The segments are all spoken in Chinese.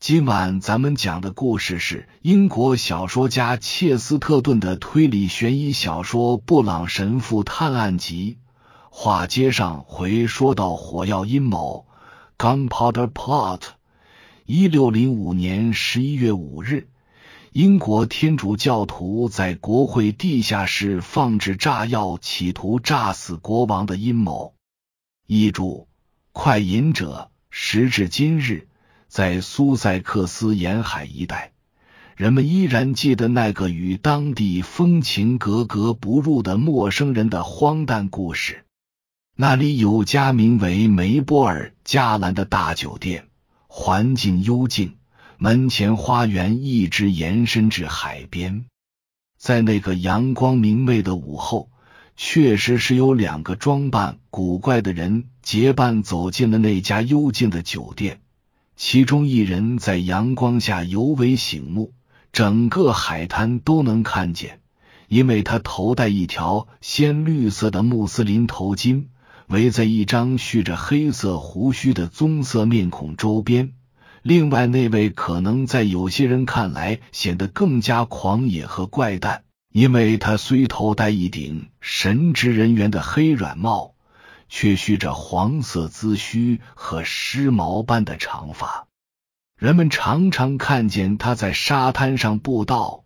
今晚咱们讲的故事是英国小说家切斯特顿的推理悬疑小说《布朗神父探案集》。话接上回说到火药阴谋 （Gunpowder Plot）。一六零五年十一月五日，英国天主教徒在国会地下室放置炸药，企图炸死国王的阴谋。译注：快饮者。时至今日。在苏塞克斯沿海一带，人们依然记得那个与当地风情格格不入的陌生人的荒诞故事。那里有家名为梅波尔加兰的大酒店，环境幽静，门前花园一直延伸至海边。在那个阳光明媚的午后，确实是有两个装扮古怪的人结伴走进了那家幽静的酒店。其中一人在阳光下尤为醒目，整个海滩都能看见，因为他头戴一条鲜绿色的穆斯林头巾，围在一张蓄着黑色胡须的棕色面孔周边。另外那位可能在有些人看来显得更加狂野和怪诞，因为他虽头戴一顶神职人员的黑软帽。却蓄着黄色髭须和湿毛般的长发，人们常常看见他在沙滩上布道，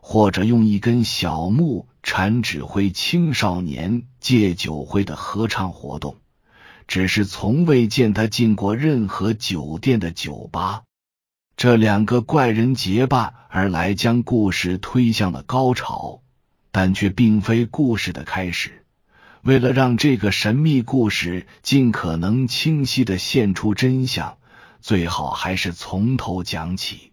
或者用一根小木铲指挥青少年戒酒会的合唱活动，只是从未见他进过任何酒店的酒吧。这两个怪人结伴而来，将故事推向了高潮，但却并非故事的开始。为了让这个神秘故事尽可能清晰的现出真相，最好还是从头讲起。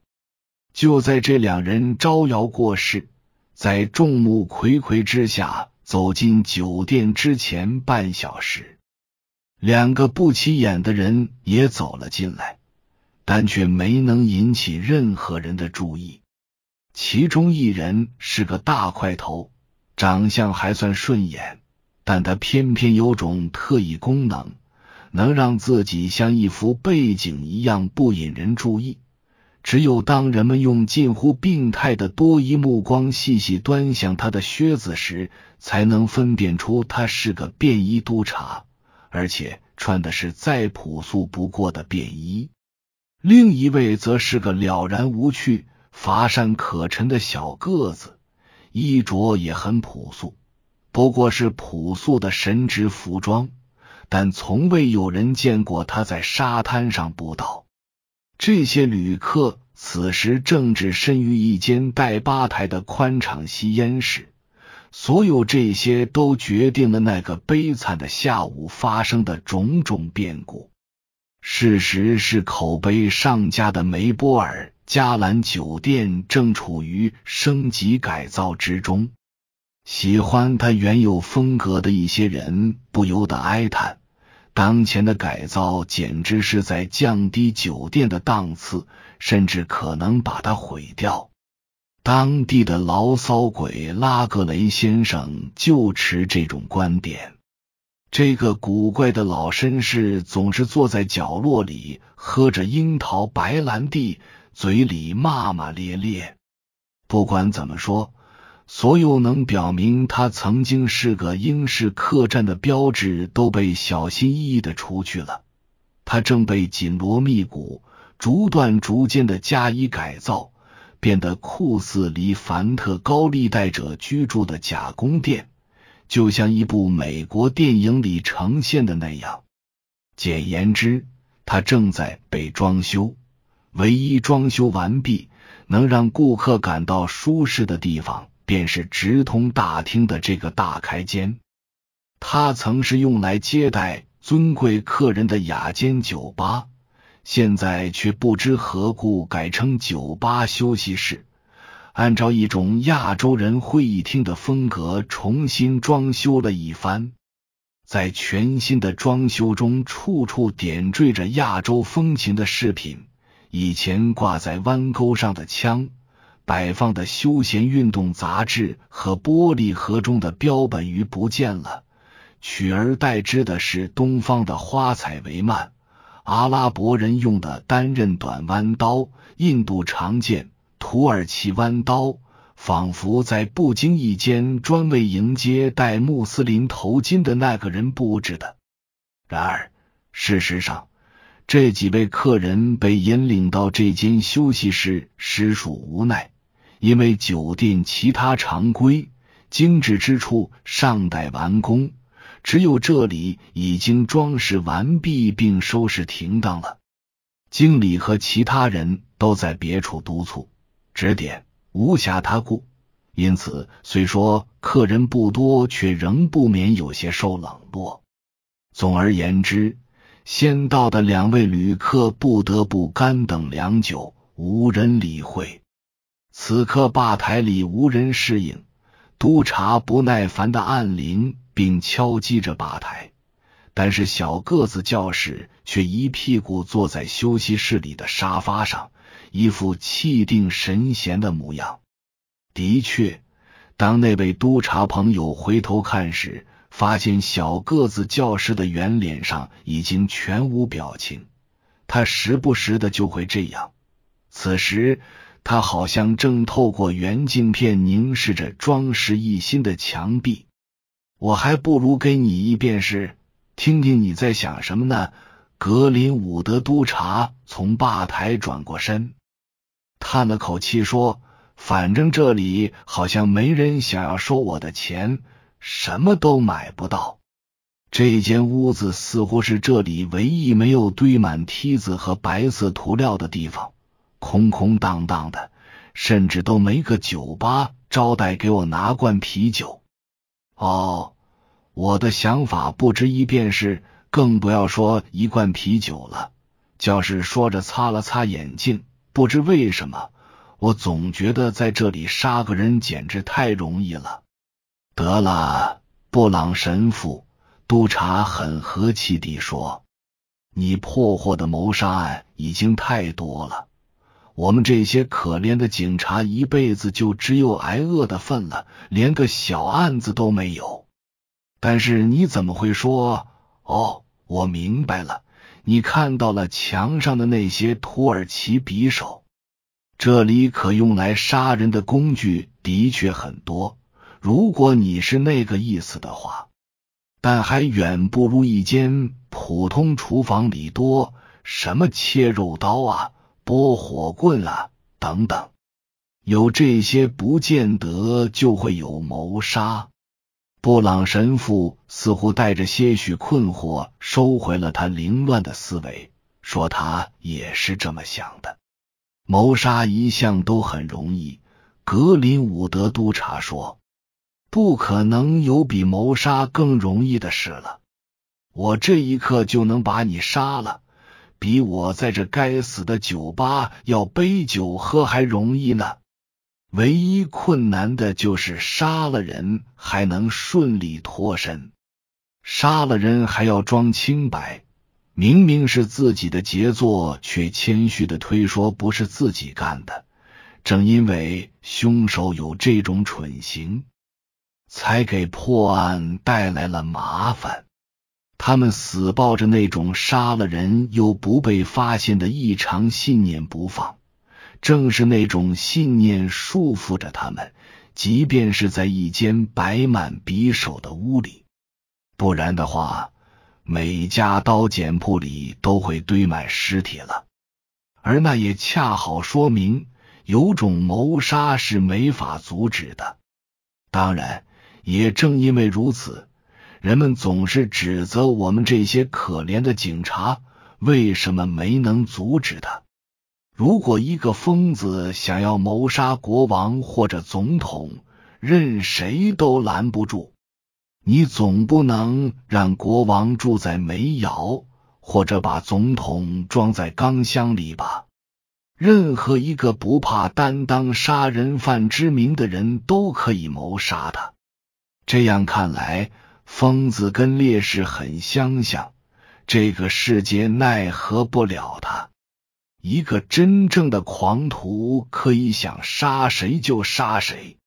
就在这两人招摇过市，在众目睽睽之下走进酒店之前半小时，两个不起眼的人也走了进来，但却没能引起任何人的注意。其中一人是个大块头，长相还算顺眼。但他偏偏有种特异功能，能让自己像一幅背景一样不引人注意。只有当人们用近乎病态的多疑目光细细端详他的靴子时，才能分辨出他是个便衣督察，而且穿的是再朴素不过的便衣。另一位则是个了然无趣、乏善可陈的小个子，衣着也很朴素。不过是朴素的神职服装，但从未有人见过他在沙滩上布道。这些旅客此时正置身于一间带吧台的宽敞吸烟室。所有这些都决定了那个悲惨的下午发生的种种变故。事实是，口碑上佳的梅波尔加兰酒店正处于升级改造之中。喜欢他原有风格的一些人不由得哀叹：当前的改造简直是在降低酒店的档次，甚至可能把它毁掉。当地的牢骚鬼拉格雷先生就持这种观点。这个古怪的老绅士总是坐在角落里，喝着樱桃白兰地，嘴里骂骂咧咧。不管怎么说。所有能表明他曾经是个英式客栈的标志都被小心翼翼的除去了。他正被紧锣密鼓、逐段逐渐的加以改造，变得酷似离凡特高利贷者居住的假宫殿，就像一部美国电影里呈现的那样。简言之，他正在被装修。唯一装修完毕、能让顾客感到舒适的地方。便是直通大厅的这个大开间，它曾是用来接待尊贵客人的雅间酒吧，现在却不知何故改称酒吧休息室。按照一种亚洲人会议厅的风格重新装修了一番，在全新的装修中，处处点缀着亚洲风情的饰品。以前挂在弯钩上的枪。摆放的休闲运动杂志和玻璃盒中的标本鱼不见了，取而代之的是东方的花彩帷幔、阿拉伯人用的单刃短弯刀、印度长剑、土耳其弯刀，仿佛在不经意间专为迎接戴穆斯林头巾的那个人布置的。然而，事实上，这几位客人被引领到这间休息室，实属无奈，因为酒店其他常规精致之处尚待完工。只有这里已经装饰完毕并收拾停当了。经理和其他人都在别处督促指点，无暇他顾。因此，虽说客人不多，却仍不免有些受冷落。总而言之，先到的两位旅客不得不干等良久，无人理会。此刻吧台里无人适应，督察不耐烦的按铃。并敲击着吧台，但是小个子教士却一屁股坐在休息室里的沙发上，一副气定神闲的模样。的确，当那位督察朋友回头看时，发现小个子教师的圆脸上已经全无表情。他时不时的就会这样，此时他好像正透过圆镜片凝视着装饰一新的墙壁。我还不如给你一便是，听听你在想什么呢？格林伍德督察从吧台转过身，叹了口气说：“反正这里好像没人想要收我的钱，什么都买不到。这间屋子似乎是这里唯一没有堆满梯子和白色涂料的地方，空空荡荡的，甚至都没个酒吧招待给我拿罐啤酒。”哦。我的想法不值一便是，更不要说一罐啤酒了。教士说着，擦了擦眼镜。不知为什么，我总觉得在这里杀个人简直太容易了。得了，布朗神父，督察很和气地说：“你破获的谋杀案已经太多了，我们这些可怜的警察一辈子就只有挨饿的份了，连个小案子都没有。”但是你怎么会说？哦，我明白了，你看到了墙上的那些土耳其匕首。这里可用来杀人的工具的确很多，如果你是那个意思的话，但还远不如一间普通厨房里多。什么切肉刀啊，拨火棍啊，等等，有这些不见得就会有谋杀。布朗神父似乎带着些许困惑，收回了他凌乱的思维，说：“他也是这么想的。谋杀一向都很容易。”格林伍德督察说：“不可能有比谋杀更容易的事了。我这一刻就能把你杀了，比我在这该死的酒吧要杯酒喝还容易呢。”唯一困难的就是杀了人还能顺利脱身，杀了人还要装清白，明明是自己的杰作，却谦虚的推说不是自己干的。正因为凶手有这种蠢行，才给破案带来了麻烦。他们死抱着那种杀了人又不被发现的异常信念不放。正是那种信念束缚着他们，即便是在一间摆满匕首的屋里，不然的话，每家刀剪铺里都会堆满尸体了。而那也恰好说明，有种谋杀是没法阻止的。当然，也正因为如此，人们总是指责我们这些可怜的警察，为什么没能阻止他。如果一个疯子想要谋杀国王或者总统，任谁都拦不住。你总不能让国王住在煤窑，或者把总统装在钢箱里吧？任何一个不怕担当杀人犯之名的人都可以谋杀他。这样看来，疯子跟烈士很相像，这个世界奈何不了他。一个真正的狂徒可以想杀谁就杀谁。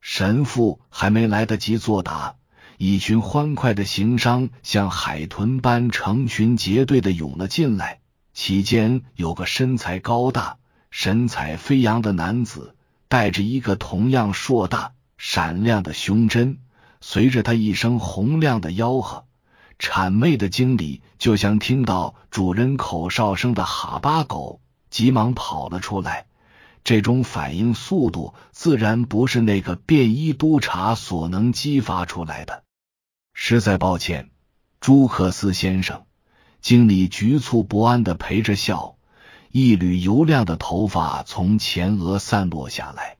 神父还没来得及作答，一群欢快的行商像海豚般成群结队的涌了进来，其间有个身材高大、神采飞扬的男子，带着一个同样硕大、闪亮的胸针。随着他一声洪亮的吆喝，谄媚的经理就像听到主人口哨声的哈巴狗，急忙跑了出来。这种反应速度自然不是那个便衣督察所能激发出来的。实在抱歉，朱克斯先生。经理局促不安的陪着笑，一缕油亮的头发从前额散落下来。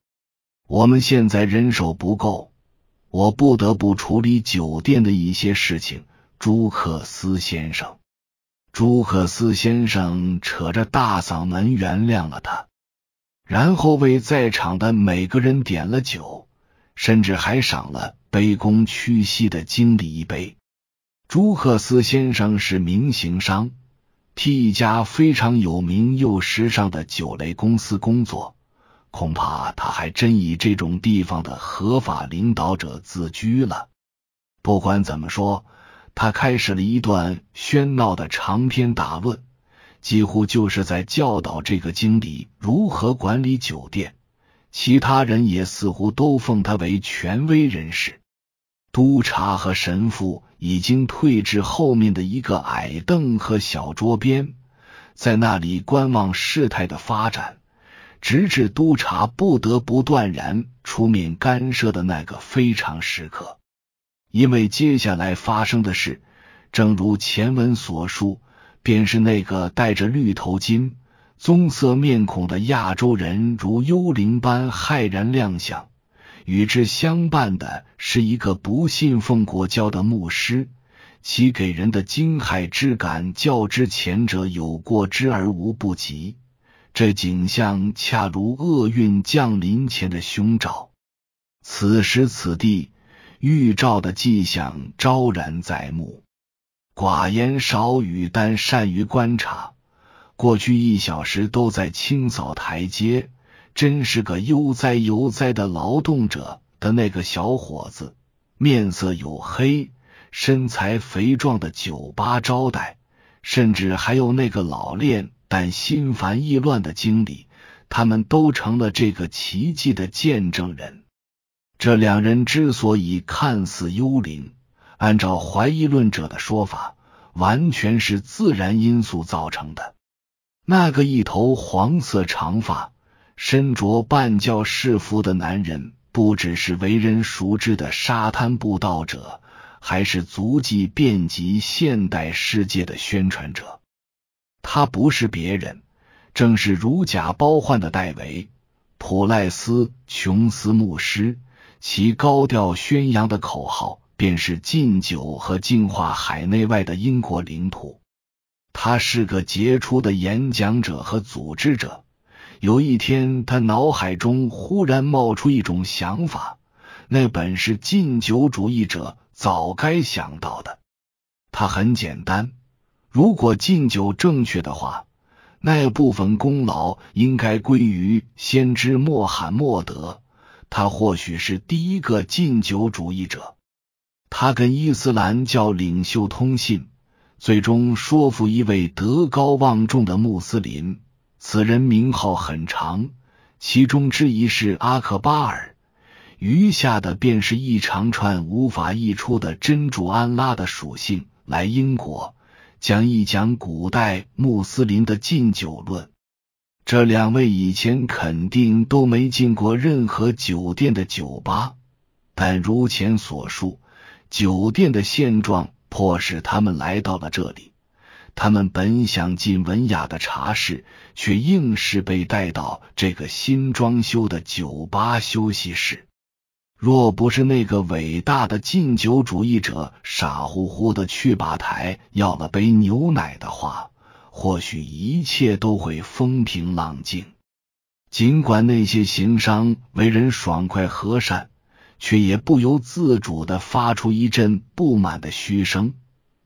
我们现在人手不够。我不得不处理酒店的一些事情，朱克斯先生。朱克斯先生扯着大嗓门原谅了他，然后为在场的每个人点了酒，甚至还赏了卑躬屈膝的经理一杯。朱克斯先生是名行商，替一家非常有名又时尚的酒类公司工作。恐怕他还真以这种地方的合法领导者自居了。不管怎么说，他开始了一段喧闹的长篇大论，几乎就是在教导这个经理如何管理酒店。其他人也似乎都奉他为权威人士。督察和神父已经退至后面的一个矮凳和小桌边，在那里观望事态的发展。直至督察不得不断然出面干涉的那个非常时刻，因为接下来发生的事，正如前文所述，便是那个戴着绿头巾、棕色面孔的亚洲人如幽灵般骇然亮相，与之相伴的是一个不信奉国教的牧师，其给人的惊骇之感较之前者有过之而无不及。这景象恰如厄运降临前的凶兆。此时此地，预兆的迹象昭然在目。寡言少语，但善于观察。过去一小时都在清扫台阶，真是个悠哉悠哉的劳动者的那个小伙子，面色黝黑，身材肥壮的酒吧招待，甚至还有那个老练。但心烦意乱的经历，他们都成了这个奇迹的见证人。这两人之所以看似幽灵，按照怀疑论者的说法，完全是自然因素造成的。那个一头黄色长发、身着半教士服的男人，不只是为人熟知的沙滩布道者，还是足迹遍及现代世界的宣传者。他不是别人，正是如假包换的戴维·普赖斯·琼斯牧师。其高调宣扬的口号便是禁酒和净化海内外的英国领土。他是个杰出的演讲者和组织者。有一天，他脑海中忽然冒出一种想法，那本是禁酒主义者早该想到的。它很简单。如果禁酒正确的话，那部分功劳应该归于先知穆罕默德。他或许是第一个禁酒主义者。他跟伊斯兰教领袖通信，最终说服一位德高望重的穆斯林。此人名号很长，其中之一是阿克巴尔，余下的便是一长串无法译出的真主安拉的属性。来英国。讲一讲古代穆斯林的禁酒论。这两位以前肯定都没进过任何酒店的酒吧，但如前所述，酒店的现状迫使他们来到了这里。他们本想进文雅的茶室，却硬是被带到这个新装修的酒吧休息室。若不是那个伟大的禁酒主义者傻乎乎的去吧台要了杯牛奶的话，或许一切都会风平浪静。尽管那些行商为人爽快和善，却也不由自主的发出一阵不满的嘘声。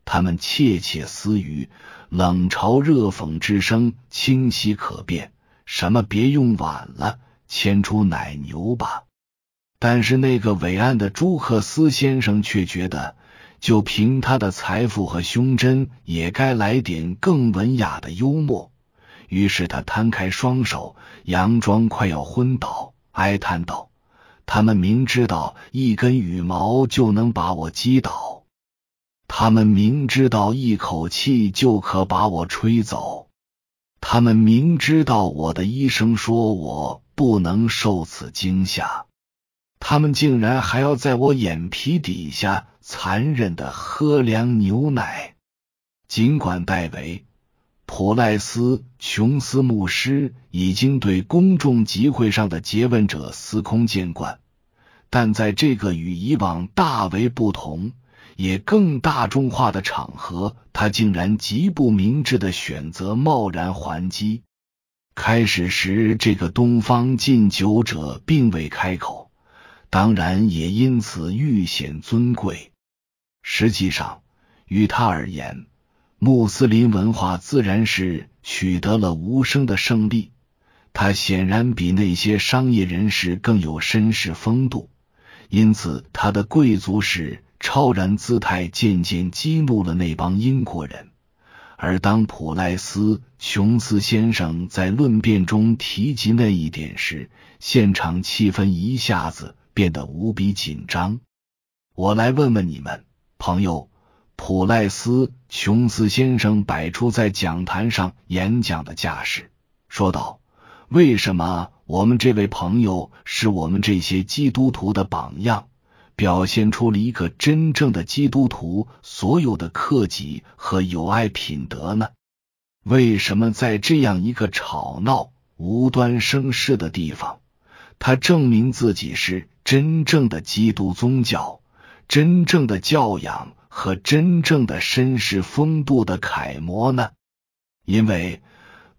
他们窃窃私语，冷嘲热讽之声清晰可辨。什么？别用碗了，牵出奶牛吧。但是那个伟岸的朱克斯先生却觉得，就凭他的财富和胸针，也该来点更文雅的幽默。于是他摊开双手，佯装快要昏倒，哀叹道：“他们明知道一根羽毛就能把我击倒，他们明知道一口气就可把我吹走，他们明知道我的医生说我不能受此惊吓。”他们竟然还要在我眼皮底下残忍的喝凉牛奶，尽管戴维·普赖斯琼斯牧师已经对公众集会上的诘问者司空见惯，但在这个与以往大为不同、也更大众化的场合，他竟然极不明智的选择贸然还击。开始时，这个东方禁酒者并未开口。当然也因此愈显尊贵。实际上，于他而言，穆斯林文化自然是取得了无声的胜利。他显然比那些商业人士更有绅士风度，因此他的贵族式超然姿态渐渐激怒了那帮英国人。而当普赖斯·琼斯先生在论辩中提及那一点时，现场气氛一下子。变得无比紧张。我来问问你们，朋友普赖斯·琼斯先生摆出在讲坛上演讲的架势，说道：“为什么我们这位朋友是我们这些基督徒的榜样，表现出了一个真正的基督徒所有的克己和友爱品德呢？为什么在这样一个吵闹、无端生事的地方，他证明自己是？”真正的基督宗教、真正的教养和真正的绅士风度的楷模呢？因为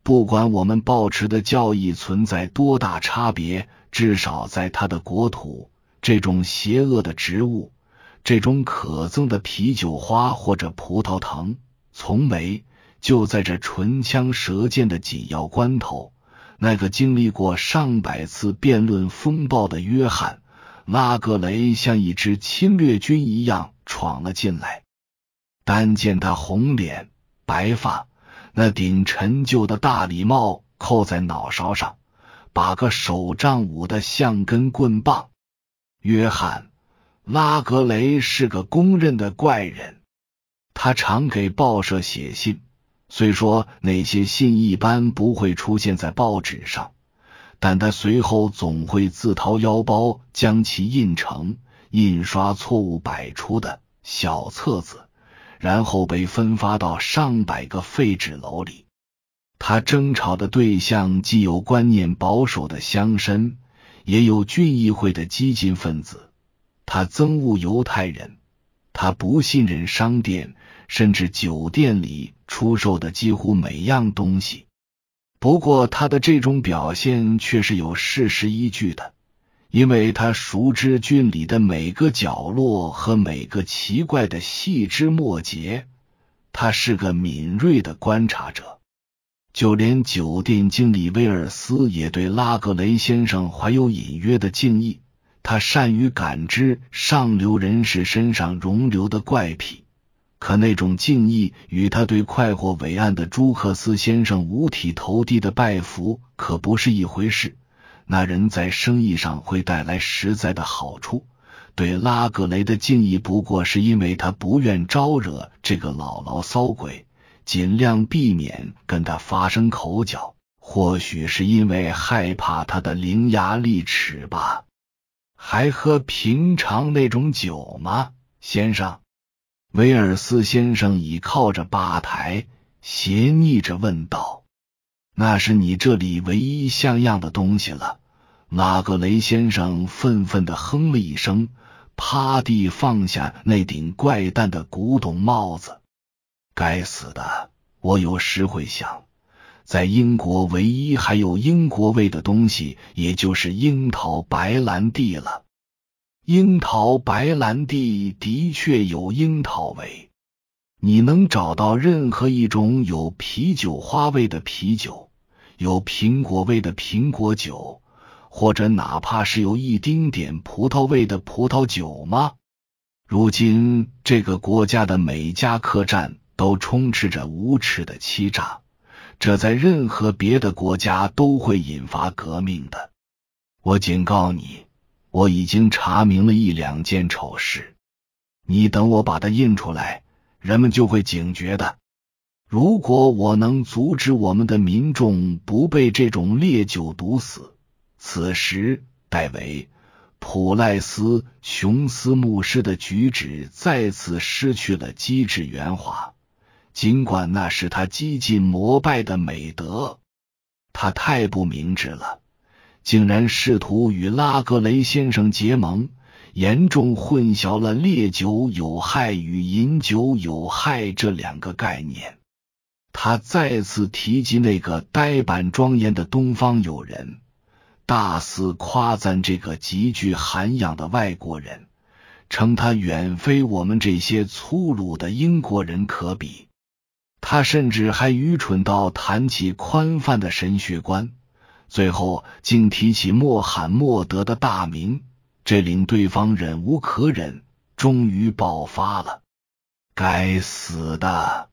不管我们抱持的教义存在多大差别，至少在他的国土，这种邪恶的植物、这种可憎的啤酒花或者葡萄藤，从没就在这唇枪舌剑的紧要关头，那个经历过上百次辩论风暴的约翰。拉格雷像一支侵略军一样闯了进来。单见他红脸白发，那顶陈旧的大礼帽扣在脑勺上，把个手杖舞得像根棍棒。约翰·拉格雷是个公认的怪人，他常给报社写信，虽说那些信一般不会出现在报纸上。但他随后总会自掏腰包将其印成印刷错误百出的小册子，然后被分发到上百个废纸篓里。他争吵的对象既有观念保守的乡绅，也有郡议会的激进分子。他憎恶犹太人，他不信任商店，甚至酒店里出售的几乎每样东西。不过，他的这种表现却是有事实依据的，因为他熟知郡里的每个角落和每个奇怪的细枝末节。他是个敏锐的观察者，就连酒店经理威尔斯也对拉格雷先生怀有隐约的敬意。他善于感知上流人士身上容留的怪癖。可那种敬意与他对快活伟岸的朱克斯先生五体投地的拜服可不是一回事。那人在生意上会带来实在的好处，对拉格雷的敬意不过是因为他不愿招惹这个老牢骚鬼，尽量避免跟他发生口角，或许是因为害怕他的伶牙俐齿吧。还喝平常那种酒吗，先生？威尔斯先生倚靠着吧台，斜睨着问道：“那是你这里唯一像样的东西了。”拉格雷先生愤愤的哼了一声，趴地放下那顶怪诞的古董帽子。该死的！我有时会想，在英国唯一还有英国味的东西，也就是樱桃白兰地了。樱桃白兰地的确有樱桃味，你能找到任何一种有啤酒花味的啤酒，有苹果味的苹果酒，或者哪怕是有一丁点葡萄味的葡萄酒吗？如今这个国家的每家客栈都充斥着无耻的欺诈，这在任何别的国家都会引发革命的。我警告你，我已经查明了一两件丑事，你等我把它印出来，人们就会警觉的。如果我能阻止我们的民众不被这种烈酒毒死，此时戴维·普赖斯·琼斯牧师的举止再次失去了机智圆滑，尽管那是他几近膜拜的美德。他太不明智了，竟然试图与拉格雷先生结盟，严重混淆了烈酒有害与饮酒有害这两个概念。他再次提及那个呆板庄严的东方友人，大肆夸赞这个极具涵养的外国人，称他远非我们这些粗鲁的英国人可比。他甚至还愚蠢到谈起宽泛的神学观，最后竟提起穆罕默德的大名，这令对方忍无可忍，终于爆发了。该死的！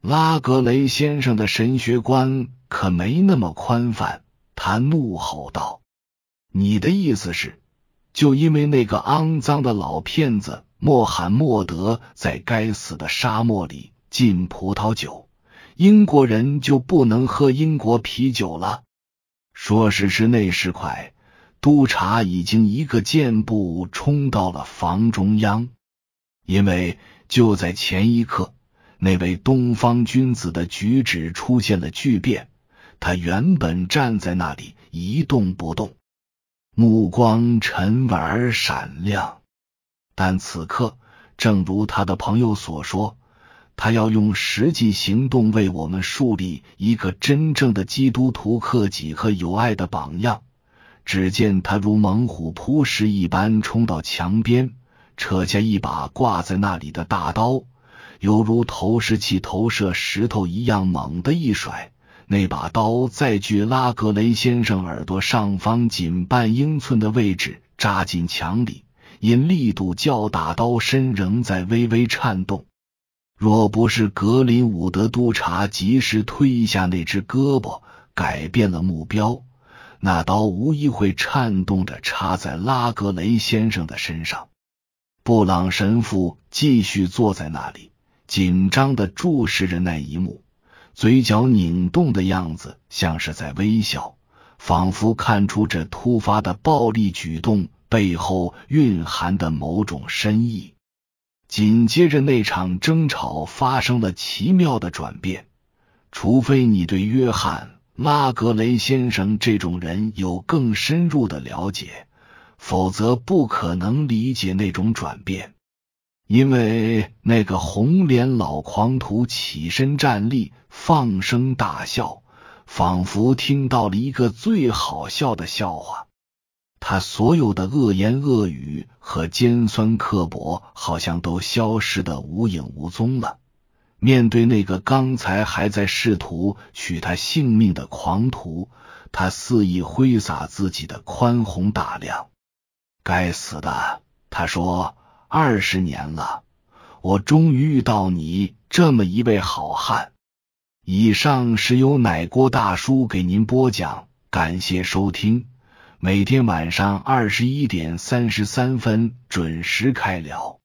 拉格雷先生的神学观可没那么宽泛，他怒吼道：“你的意思是，就因为那个肮脏的老骗子穆罕默德在该死的沙漠里浸葡萄酒，英国人就不能喝英国啤酒了？”说时迟，那时快，督察已经一个箭步冲到了房中央，因为就在前一刻。那位东方君子的举止出现了巨变，他原本站在那里一动不动，目光沉稳而闪亮，但此刻，正如他的朋友所说，他要用实际行动为我们树立一个真正的基督徒克己和友爱的榜样。只见他如猛虎扑食一般冲到墙边，扯下一把挂在那里的大刀。犹如投石器投射石头一样，猛地一甩，那把刀在距拉格雷先生耳朵上方仅半英寸的位置扎进墙里，因力度较大，刀身仍在微微颤动。若不是格林伍德督察及时推下那只胳膊，改变了目标，那刀无疑会颤动着插在拉格雷先生的身上。布朗神父继续坐在那里。紧张的注视着那一幕，嘴角拧动的样子像是在微笑，仿佛看出这突发的暴力举动背后蕴含的某种深意。紧接着，那场争吵发生了奇妙的转变。除非你对约翰·拉格雷先生这种人有更深入的了解，否则不可能理解那种转变。因为那个红脸老狂徒起身站立，放声大笑，仿佛听到了一个最好笑的笑话。他所有的恶言恶语和尖酸刻薄，好像都消失的无影无踪了。面对那个刚才还在试图取他性命的狂徒，他肆意挥洒自己的宽宏大量。该死的，他说。二十年了，我终于遇到你这么一位好汉。以上是由奶锅大叔给您播讲，感谢收听。每天晚上二十一点三十三分准时开聊。